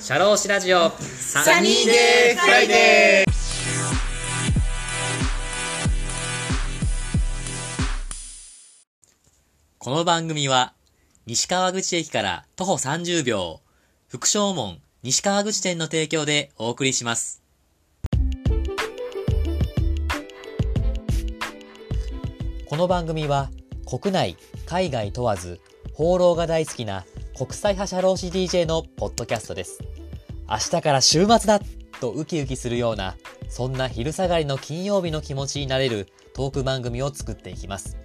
シャローシラジオ。 Sunny Day Friday。この番組は西川口駅から徒歩30秒。福正門西川口店の提供でお送りします。この番組は国内海外問わず放浪が大好きな国際派社労士 DJ のポッドキャストです明日から週末だとウキウキするようなそんな昼下がりの金曜日の気持ちになれるトーク番組を作っていきます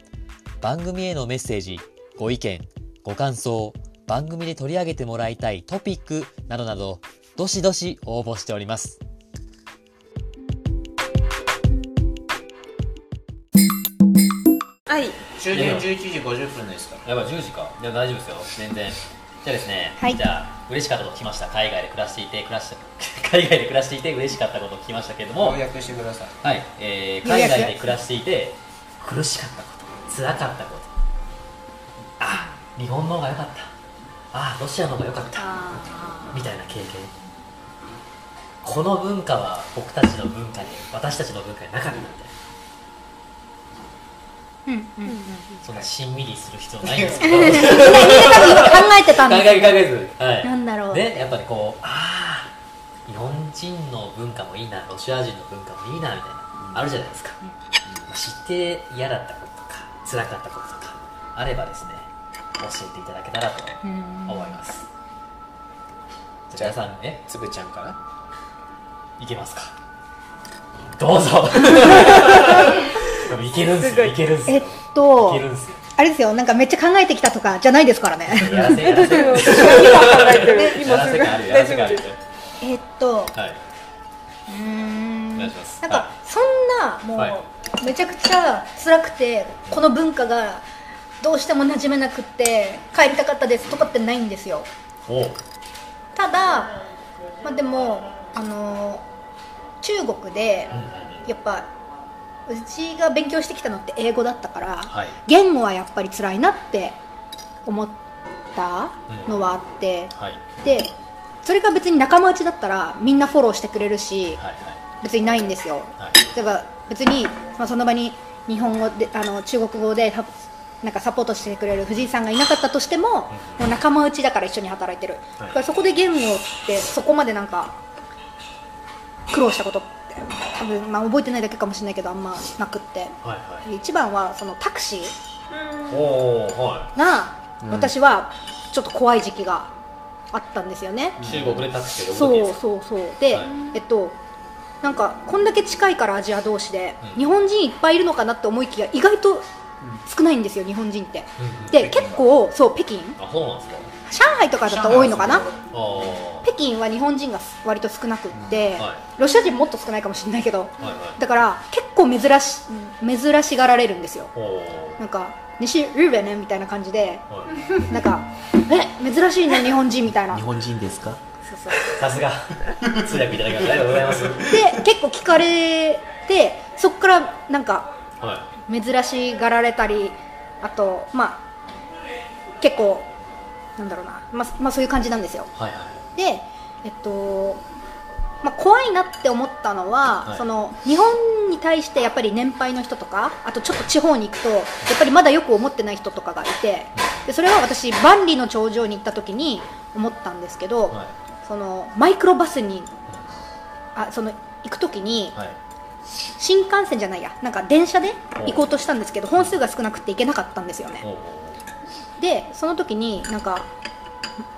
番組へのメッセージ、ご意見、ご感想、番組で取り上げてもらいたいトピックなどなど、どしどし応募しております。終電11時50分ですから。やばい、10時か。いや、大丈夫ですよ。全然。じゃあですね、はい。じゃあ、嬉しかったこと聞きました。海外で暮らしていて、暮らし 海外で暮らしていて嬉しかったこと聞きましたけれども、要約してください。はい、えー、海外で暮らしていて苦しかったこと辛かったこと。あ日本の方が良かった。あロシアの方が良かった。みたいな経験。この文化は僕たちの文化に私たちの文化になかったみたいなそんなしんみりする必要ないんですけど考えてたん考ですえ考えず、はい、なんだろう。でやっぱりこうああ日本人の文化もいいなロシア人の文化もいいなみたいな、あるじゃないですか、まあ知って嫌だったこととか辛かったこととかあればですね教えていただけたらとうん思います、じゃあ皆さんえつぶちゃんから？いけますか。どうぞ いけるんすよ。い。けるんすよ。えっといけるんすよ。あれですよ。なんかめっちゃ考えてきたとかじゃないですからね。今すぐ。があるやらせがあるえっとはい。うーん。なんか、はそんなもう、はい。めちゃくちゃ辛くてこの文化がどうしても馴染めなくって帰りたかったですとかってないんですよ。ただ、まあ、でもあの中国でやっぱうちが勉強してきたのって英語だったから、はい。言語はやっぱり辛いなって思ったのはあって、はい。でそれが別に仲間内だったらみんなフォローしてくれるしはい別にないんですよ。はい。例えば別に、まあ、その場に日本語であの中国語でたなんかサポートしてくれる藤井さんがいなかったとしても,、もう仲間内だから一緒に働いてる、はい。だからそこで言語ってそこまでなんか苦労したことって多分、まあ、覚えてないだけかもしれないけどあんまなくって。はいはい。一番はそのタクシーが、私はちょっと怖い時期があったんですよね、い中国でタクシーそう時ですそうそう。で、はい。えっとなんかこんだけ近いからアジア同士で、うん。日本人いっぱいいるのかなって思いきや意外と少ないんですよ日本人って、うんうん。で結構そう北京。あそうなんですか上海とかだと多いのかな？北京は日本人が割と少なくって、はロシア人もっと少ないかもしれないけどはいはい。だから結構珍し珍しがられるんですよ。なんか西日本ねみたいな感じではい。なんかえ珍しいね日本人みたいな。日本人ですか？さすが。通訳いただきありがとうございます。で結構聞かれてそこからなんかは珍しがられたりあとまあ結構なんだろうな、まあ、まあそういう感じなんですよ。いはいはい。でえっとまあ、怖いなって思ったのは、はい。その日本に対してやっぱり年配の人とかあとちょっと地方に行くとやっぱりまだよく思ってない人とかがいてでそれは私万里の長城に行った時に思ったんですけど、はい。そのマイクロバスにあその行く時にはい。新幹線じゃないやなんか電車で行こうとしたんですけど本数が少なくて行けなかったんですよねでその時になんか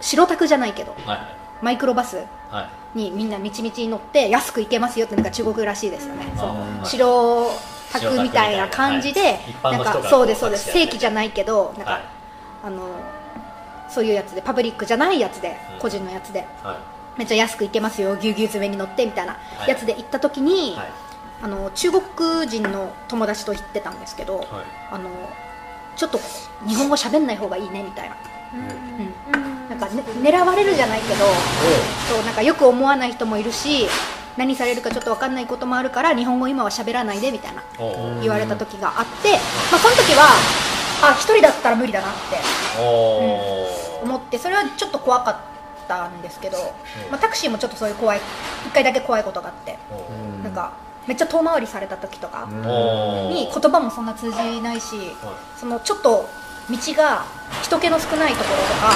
白タクじゃないけどはい。マイクロバスはい。にみんなみちみちに乗って安く行けますよってなんか中国らしいですよね。そう。はい。白タクみたいな感じで、はいなんかそうですそうです。正規じゃないけどなんか、はい。あのそういうやつでパブリックじゃないやつで、うん。個人のやつではい。めっちゃ安く行けますよぎゅうぎゅう詰めに乗ってみたいなやつで行った時に、はい。あの中国人の友達と行ってたんですけど、はい。あのちょっと日本語喋んない方がいいねみたいな、うん。なんか、ね、狙われるじゃないけどそうなんかよく思わない人もいるし何されるかちょっと分かんないこともあるから日本語今は喋らないでみたいな言われた時があって、まあ、その時はあ一人だったら無理だなっておお思ってそれはちょっと怖かっったんですけど、まあ、タクシーもちょっとそういう怖い一回だけ怖いことがあって、う。んなんかめっちゃ遠回りされた時とかうん。に言葉もそんな通じないし、そのちょっと道が人気の少ないところとか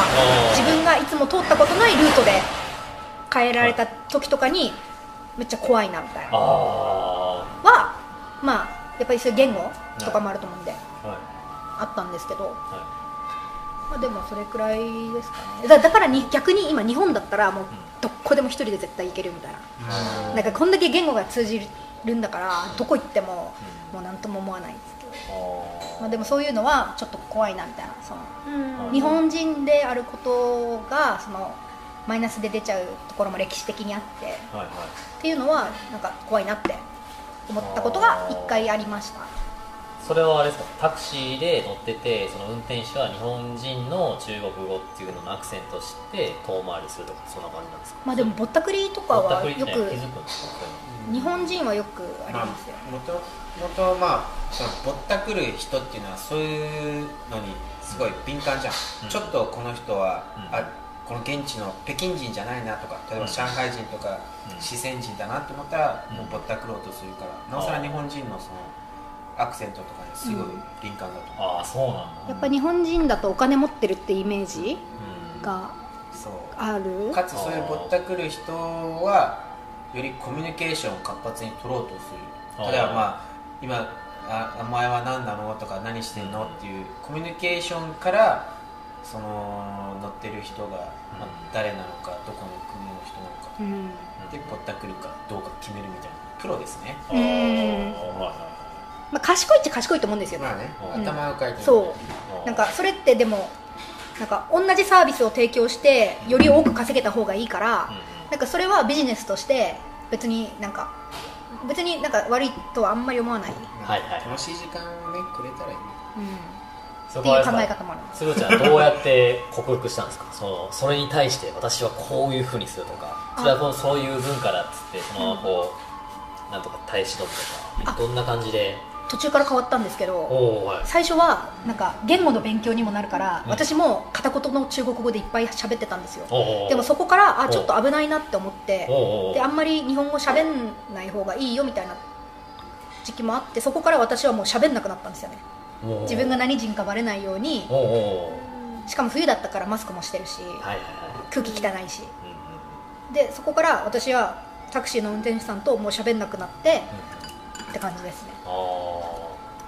自分がいつも通ったことないルートで変えられた時とかにめっちゃ怖いなみたいな。あはまあやっぱりそういう言語とかもあると思うんであったんですけど、はまあ、でもそれくらいですかね。だだからに逆に今日本だったらもうどこでも一人で絶対行けるみたいな。なんかこんだけ言語が通じるんだからどこ行ってももう何とも思わないですけど、いまあ、でもそういうのはちょっと怖いなみたいなそのうん。日本人であることがそのマイナスで出ちゃうところも歴史的にあってはいはい。っていうのはなんか怖いなって思ったことが一回ありましたそれはあれですか？タクシーで乗っててその運転手は日本人の中国語っていうののアクセントを知って遠回りするとかそんな感じなんですか？まあでもぼったくりとかはよくね日本人はよくありますよ、もともとまあそのぼったくる人っていうのはそういうのにすごい敏感じゃん、うん。ちょっとこの人は、うん。あこの現地の北京人じゃないなとか例えばうん上海人とかうん。四川人だなって思ったら、うん。もうぼったくろうとするからなおさら日本人のそのアクセントとかにすごい敏感だと思う、ああそうなんだ。やっぱ日本人だとお金持ってるってイメージうん。がそう。ある？かつそういうぼったくる人はよりコミュニケーションを活発に取ろうとする。例えばまあ今あ「お前は何なの?」とか「何してんの?」っていうコミュニケーションからその乗ってる人が、まあ誰なのかどこの国の人なのか。うん。でぼったくるかどうか決めるみたいな。プロですね。あー。はいはいまあ、賢いっちゃ賢いと思うんですよ。ね、まあね、うん。頭をかいてるそう。はいなんかそれってでもなんか同じサービスを提供してより多く稼げた方がいいから、なんかそれはビジネスとして別になんか別になんか悪いとはあんまり思わない、はいはい。楽しい時間をねくれたらいいね。うん、そっていう考え方もある。すぐちゃんどうやって克服したんですか？そのそれに対して私はこういうふうにするとかそれはこのそういう文化だっつってそのままこう、なんとか耐え忍ぶとかどんな感じで途中から変わったんですけど最初はなんか言語の勉強にもなるから、うん。私も片言の中国語でいっぱい喋ってたんですよ。でもそこからあおちょっと危ないなって思ってであんまり日本語喋んない方がいいよみたいな時期もあってそこから私はもう喋んなくなったんですよね。自分が何人かバレないように。しかも冬だったからマスクもしてるしはいはいはい。空気汚いし。うんでそこから私はタクシーの運転手さんともう喋んなくなってって感じですね。ああ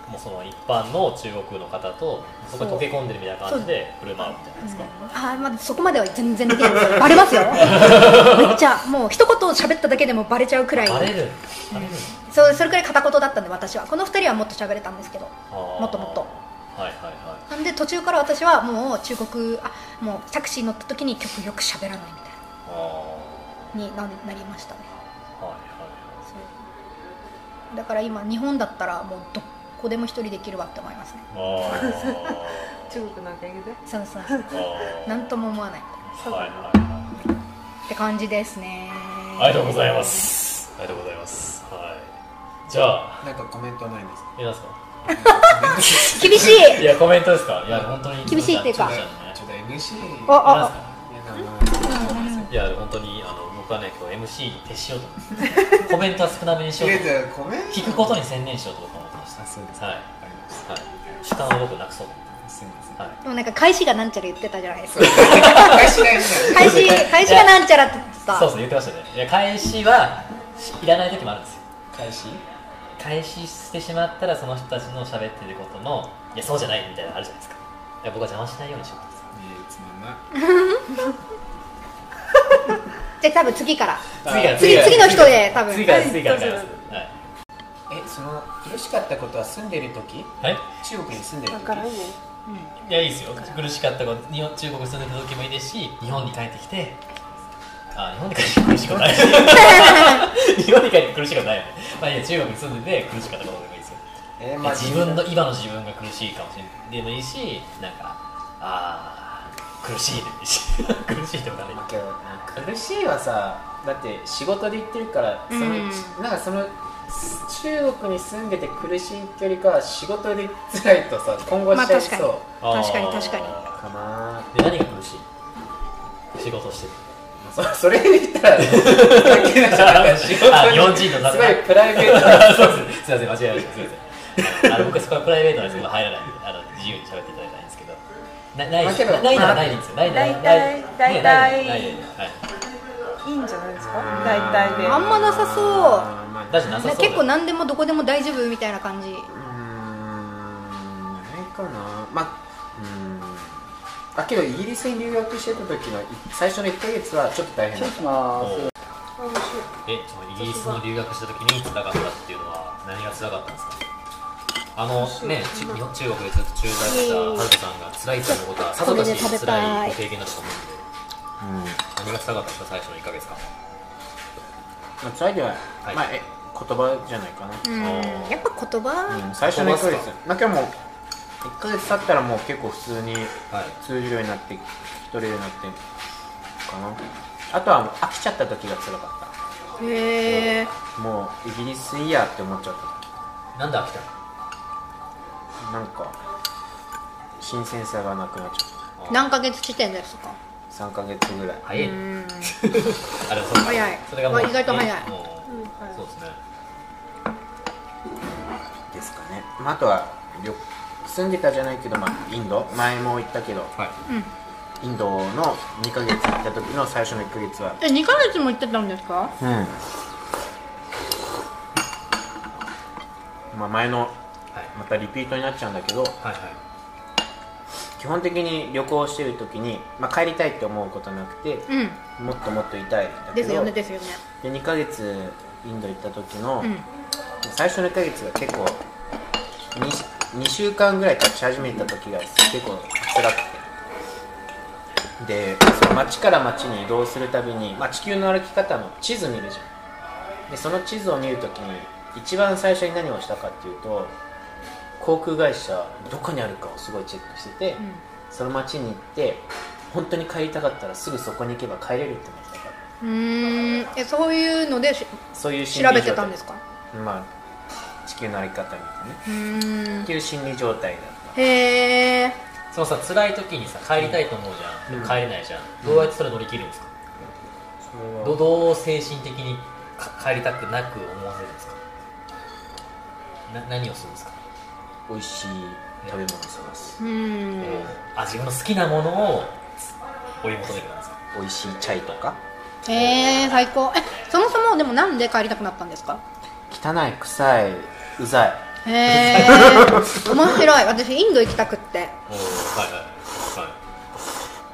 もうその一般の中国の方とそこに溶け込んでるみたいな感じで振る舞うみたいなですかあまあそこまでは全然できないですバレますよめっちゃもう一言喋っただけでもバレちゃうくらいバレるバレるそうそれくらい片言だったんで私はこの二人はもっと喋れたんですけどもっともっとはいはいはなんで途中から私はもう中国あもうタクシー乗った時に極力喋らないみたいいあなにななりましたねあはいはいそうだから今日本だったらもうどこでも一人できるわって思いますね。はい 中国のおかげでそうそうそう。あー。なんとも思わない。はいはいはいって感じですね。ありがとうございます。ありがとうございます。はい。じゃあ。なんかコメントないんですか？いますか？厳しい。いやコメントですか？いや本当に。厳しいっていうか。ちょっと MC ああいや本当にあの僕はね今日 MC に徹しようと。思ってコメントは少なめにしようと。思って聞くことに専念しようと思ってましあそうです。たはい、わかりました。はい、主観を僕なくそう。と思っすみません。てはい。でもなんか開始がなんちゃら言ってたじゃないですか。返しないんだ開始開始がなんちゃらって言ってた。そうそう言ってましたね。いや返しはいらない時もあるんですよ。返し開始してしまったらその人たちの喋ってることのいやそうじゃないみたいなのあるじゃないですか。いや僕は邪魔しないようにしようとえーつまんな。じゃあ多分次から。次から次次の人で多分。次から次から変えますはいえその苦しかったことは住んでる時？はい。中国に住んでる時？わからんね。いやいいですよ。苦しかったこと日本中国に住んでた時もいいですし日本に帰ってきてあ日本に帰って苦しくない。日本に帰って苦しくないよね。まあいいや中国に住んでて苦しかったことでもいいですよ。えーいや自分の今の自分が苦しいかもしれない。でもいいしなんかああ苦しいでもいいし苦しいとかねけど苦しいはさだって仕事で行ってるからその、うん。なんかその中国に住んでて苦しいってよりかは仕事で辛いとさ今後しちゃい。そう、確かに確かに。あかなー。で何が苦しい？仕事してて。そ それ言ったら関係ないじゃんなんか仕事 日本人のすごいプライベートな。そうですすいません。間違えました。すいません。あの僕そこはプライベートなんですけど入らない。んであの自由に喋っていただきたいんですけど。なないないならないでいいんですよ。ないならない。大体い。ない。ない。はい。いいんじゃないですか？大体で。あんまなさそうまあだしなさそうだよ。結構何でもどこでも大丈夫みたいな感じ。うーんないかな。まあうーん。あけどイギリスに留学してた時のい最初の1ヶ月はちょっと大変だった。えそのイギリスの留学した時に辛かったっていうのは何が辛かったんですか？あのねち日本中国でずっと駐在したハルトさんが辛いと思うことはさぞかしこれで食べたい辛いご経験だと思うんで。うん。何が辛かったんですか最初の1ヶ月間まあ辛いでは、はい。まあえ言葉じゃないかな、うん。やっぱ言葉、うん最初の1ヶ月。まあ今日も1ヶ月経ったらもう結構普通にはい。通じるようになって聞き取れるようになってかな。あとは飽きちゃった時が辛かっへえたもうイギリスいいやって思っちゃっなんで飽きたの？たなんか新鮮さがなくなっちゃっ何ヶ月地点ですか？た3ヶ月ぐらい。早いうん。あでもそう早い。それがもうあ意外と早い。そうですね。ですかね、まあ、あとは旅住んでたじゃないけど、まあ、インド。前も言ったけど。はい。インドの2ヶ月行った時の最初の1ヶ月は。え2ヶ月も行ってたんですか？うん。まあ前のはい。またリピートになっちゃうんだけど。はいはい基本的に旅行してる時に、まあ、帰りたいって思うことなくてうん。もっともっといたいんだけですどよねですよね。で2ヶ月インド行った時の、うん。最初の1ヶ月が結構 2, 2週間ぐらい経ち始めた時が結構辛くて。でその街から街に移動するたびに、まあ、地球の歩き方の地図見るじゃん。でその地図を見るときに一番最初に何をしたかっていうと航空会社どこにあるかをすごいチェックしてて、その街に行って本当に帰りたかったらすぐそこに行けば帰れるって思ってた。からうーん。えそういうのでしそういう心調べてたんですか？まあ地球の歩き方みたいなね。うーん。っていう心理状態だった。へえそのさ辛い時にさ帰りたいと思うじゃん、でも帰れないじゃん、どうやってそれ乗り切るんですか、それは。どどう精神的にか帰りたくなく思わせるんですか？な何をするんですか、美味しい食べ物を探す。うーん。あ自分の好きなものを追い求めるんですか美味しいチャイとか？へえ最高。えそもそもでもなんで帰りたくなったんですか？汚い臭いうざい。へえ 面白い。私インド行きたくって。おおはいはいは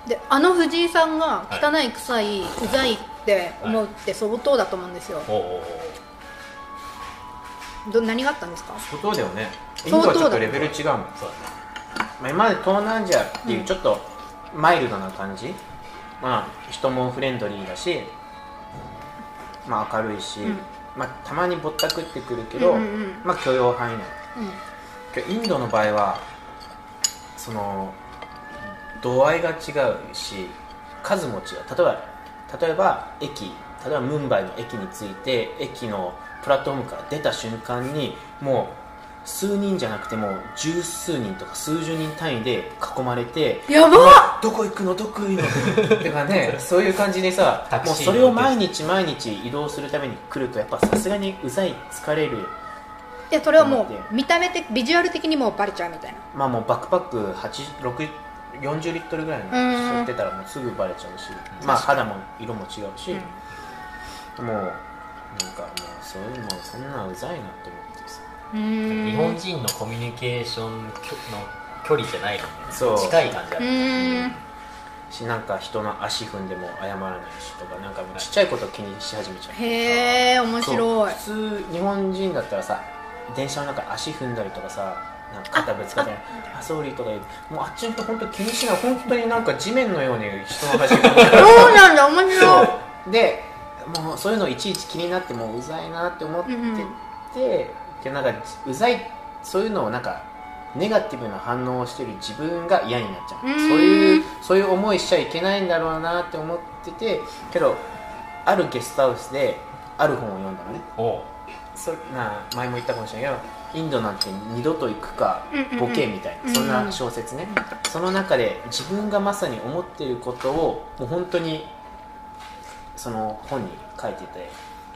い。であの藤井さんが汚い臭いうざいって思うって相当だと思うんですよ。おうおうおうど何があったんですか？相当だよね。インドはちょっとレベル違うもん、そうだね。まあ、今まで東南アジアっていうちょっとマイルドな感じ、まあ人もフレンドリーだしまあ明るいし、ん。まあたまにぼったくってくるけど、うんうんうん。まあ許容範囲内。うん。インドの場合はその度合いが違うし数も違う。例えば例えば駅。例えばムンバイの駅に着いて駅のプラットフォームから出た瞬間にもう数人じゃなくても十数人とか数十人単位で囲まれてやばどこ行くの？どこ行くの？とかね そういう感じでさもうそれを毎日毎日移動するために来るとやっぱさすがにうざい疲れるいやそれはもう見た目的ビジュアル的にもうバレちゃうみたいな。まあもうバックパック8 6 40リットルぐらいのうん。背負ってたらもうすぐバレちゃうし、まあ肌も色も違うし、もうなんかもうそういうもうそんなうざいなって思ってさ。日本人のコミュニケーションきょの距離じゃないのね。そう。近い感じあうるーん。しなんか人の足踏んでも謝らないしとかなんかもうちっちゃいこと気にし始めちゃうへえ面白い。普通日本人だったらさ電車の中で足踏んだりとかさなんか肩ぶつかったり「あソーリー」とか言う。もうあっちの人本当気にしない。本当になんか地面のように人の足踏んで。る そうなんだ面白い。でもうそういうのいちいち気になってもううざいなって思ってて、うんうん。でなんかうざいそういうのをなんかネガティブな反応をしてる自分が嫌になっちゃう。うん。そういうそういう思いしちゃいけないんだろうなって思っててけどあるゲストハウスである本を読んだのね。そな前も言ったかもしれないけどインドなんて二度と行くかうんうんうん。ボケみたいな、そんな小説ね、その中で自分がまさに思っていることをもう本当にその本に書いてて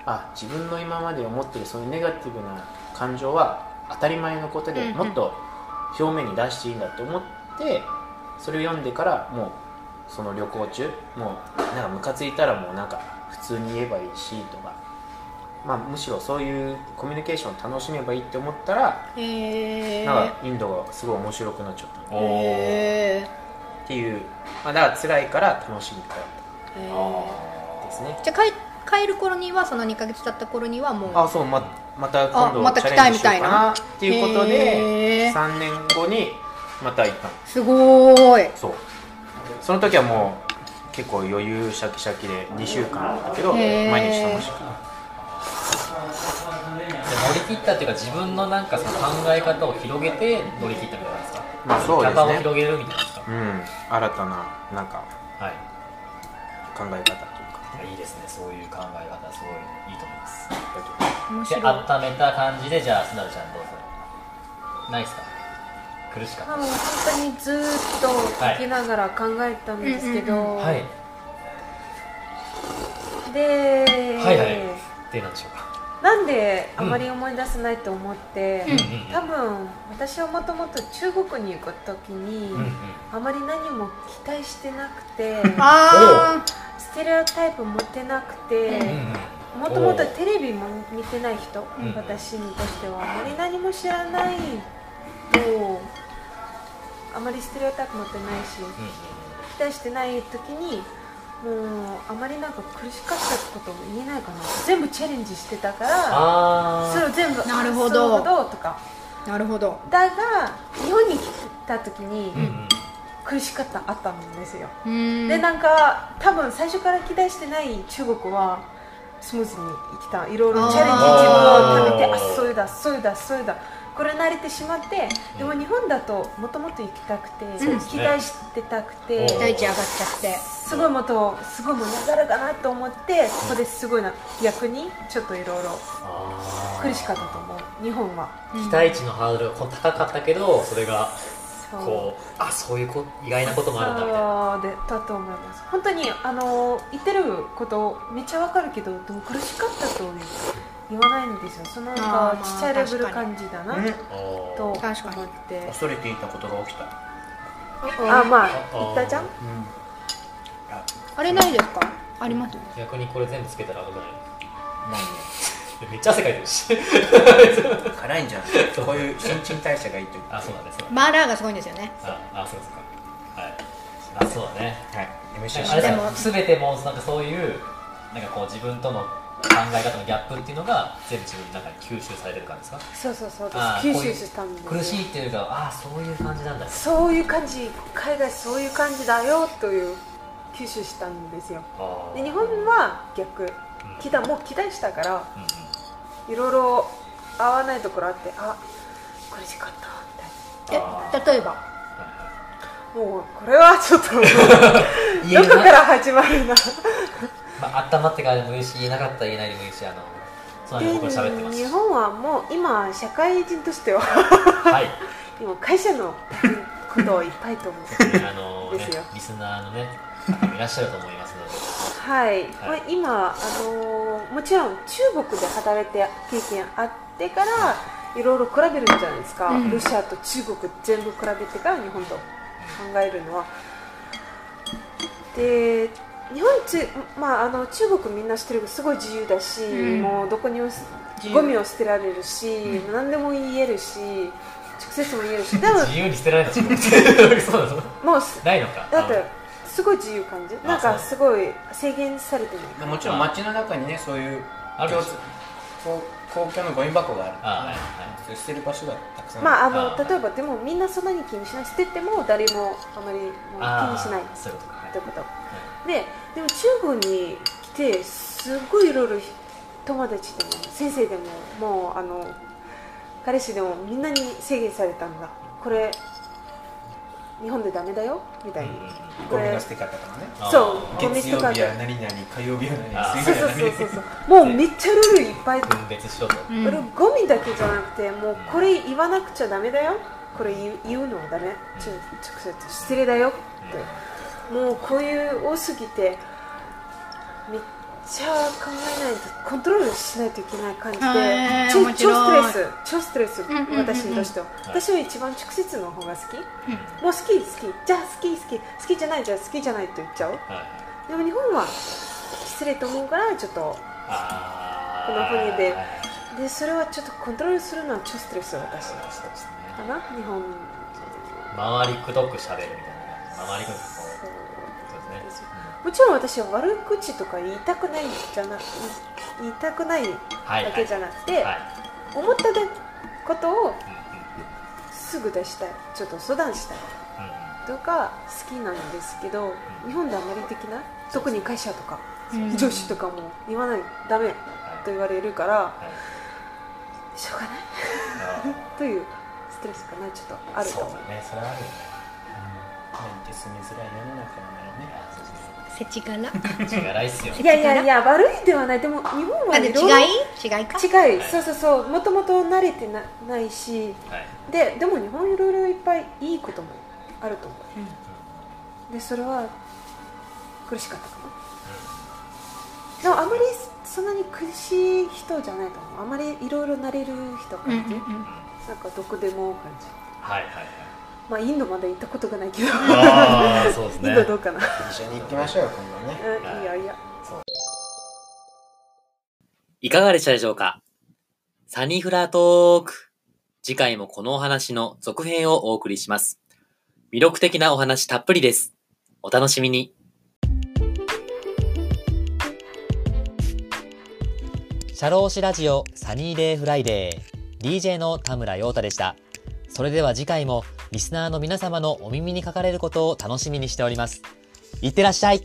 あ。自分の今まで思ってるそういうネガティブな感情は当たり前のことでもっと表面に出していいんだって思ってそれを読んでからもうその旅行中もうなんかムカついたらもうなんか普通に言えばいいしとか、まあ、むしろそういうコミュニケーションを楽しめばいいって思ったらへえなんかインドがすごい面白くなっちゃったっていう、まあ、だから辛いから楽しみからえあですね。じゃあ帰帰る頃にはその2ヶ月経った頃にはもうあそうままた今度あまたチ来たいャレンジしようかなっていうことへでー。3年後にまた行った。のすごーい。そう。その時はもう結構余裕シャキシャキで2週間だったけど毎日楽しく乗り切ったっていうか自分のなんかその考え方を広げて乗り切ったみたいなんですか？まあそうですね。を広げるみたいなんですか？うん。新たななんかはい。考え方。といいいですね。そういう考え方すごいいいと思います。で温めた感じでじゃあすなるちゃんどうぞ。ないですか？苦しかった。あもう本当にずーっと聞きながら考えたんですけど、はい。で、はいはい。でなんでしょうか？なんであまり思い出せないと思って、うんうん多分私はもともと中国に行く時に、うんうん。あまり何も期待してなくてあステレオタイプ持ってなくてもともとテレビも見てない人、うん。私にとしてはあまり何も知らないとあまりステレオタイプ持ってないし期待してない時にもうあまりなんか苦しかったことも言えないかな。全部チャレンジしてたからあそれを全部なるほど。ととか。あなるほど。だが日本に来た時に苦しかったあったんですよ、でなんか多分最初から期待してない中国はスムーズに来た。いろいろチャレンジ自分を貯めてあそうだそうだそうだ。これ慣れてしまってでも日本だともともと行きたくて、そうですね。期待してたくて、お期待値上がっちゃって。すごいもっとすごいもう流れかなと思ってそこですごいな逆にちょっといろいろ苦しかったと思う。日本は。期待値のハードルが高かったけどそれがこうあそういうこ意外なこともあるんだ。みたいなでだと思います。本当にあの言ってることめっちゃわかるけどでも苦しかったと言わないんですよ。そのなんかちっちゃいレベル感じだなと思確かに。って恐れていたことが起きた。あまああ言ったじゃん？あれないですか？あります？逆にこれ全部つけたら危ない。何 めっちゃ汗かいてるし。辛いんじゃんこういう新陳代謝がいいというあそうだねそうだねマーラーがすごいんですよね。ああそうですか。はい。あそうだね。はい。なん MC でも全てもうなんかそういうなんかこう自分との考え方のギャップっていうのが全部自分の中に吸収されてる感じですか？そうそうそうです吸収したんですよ。苦しいっていうかああそういう感じなんだ。そういう感じ海外そういう感じだよという吸収したんですよ。で日本は逆。期待もう期待したからうんうんいろいろ合わないところあってあ苦しかったみたいあえ例えば？もうこれはちょっと どこから始まるな。まあ、温まってからでもいいし言えなかったら言えないでもいいしあのその辺僕ら喋ってます。日本はもう今社会人としてははい。今会社のことをいっぱいと思う。あのねですよ。リスナーのね方もいらっしゃると思いますのではい、はい。まあ、今、あのーもちろん中国で働いて経験あってからいろいろ比べるんじゃないですか、うん。ロシアと中国全部比べてから日本と考えるのは。で日本ち、まあ、あの中国みんな知ってるけどすごい自由だし、うん。もうどこにゴミを捨てられるし、何でも言えるし直接も言えるし。でも 自由に捨てられない。もうすないのか。だってすごい自由感じ？あなんかすごい制限されてな。いもちろん街の中にねそういうある公公共のゴミ箱がある。あはいはい。捨てる場所がたくさん。まあ、あの例えばでもみんなそんなに気にしない捨てても誰もあまりもう気にしない。そういうことか、はい。ってこと。ででも中国に来てすごいいろいろ友達でも先生でももうあの彼氏でもみんなに制限されたんだ。これ日本でダメだよ？みたいに、ゴミの捨て方とかね。そうゴミ月曜とか日は何々火曜日は何々そう水曜日は何々。そうそうそうそうもうめっちゃルールいっぱい。分別しよう。と、うん。これゴミだけじゃなくてもうこれ言わなくちゃダメだよ。これ言う言うのはダメ。ちょ直接失礼だよって。もうこういう多すぎてめっじゃあ考えないとコントロールしないといけない感じで、へーちょ超ストレス。超ストレス、私としては、私は一番直接の方が好き、うん。もう好き好き。じゃあ好き好き。好きじゃないじゃあ好きじゃないと言っちゃう。はい。でも日本は失礼と思うからちょっとあこんな風にで。はいでそれはちょっとコントロールするのは超ストレス私ね。かな。日本。回りくどく喋るみたいな。回りくどくもちろん私は悪口とか言いたくないじゃな言いたくないはい。だけじゃなくて、はい。思ったことをすぐ出したい。ちょっと相談したい。うんとか好きなんですけど日本であまりできない特に会社とかうん。上司とかも言わないダメと言われるからはい。しょうがない。あ というストレスかなちょっとあると思う。そうだね。それはあるよね。なん。て住みづらい世の中なんだろうねそうですねせちがら違いっすよ。いやいやいや悪いではない。でも日本は違い？違いか？違い。そうそうそう。もともと慣れてなないし。はい。ででも日本いろいろいっぱいいいこともあると思う。でそれは苦しかったかな。でもあまりそんなに苦しい人じゃないと思う。あまりいろいろなれる人うんうん感じ、うん。なんかどこでも感じ。はいはいはい。まあインドまで行ったことがないけどああ、そうですインね。ドどうかな、一緒に行きましょうよ今度ねうん、いやいやいかがでしたでしょうか？サニーフラートーク。次回もこのお話の続編をお送りします。魅力的なお話たっぷりです。お楽しみに。シャローシラジオサニーデイフライデー DJ の田村陽太でした。それでは次回もリスナーの皆様のお耳にかかれることを楽しみにしております。いってらっしゃい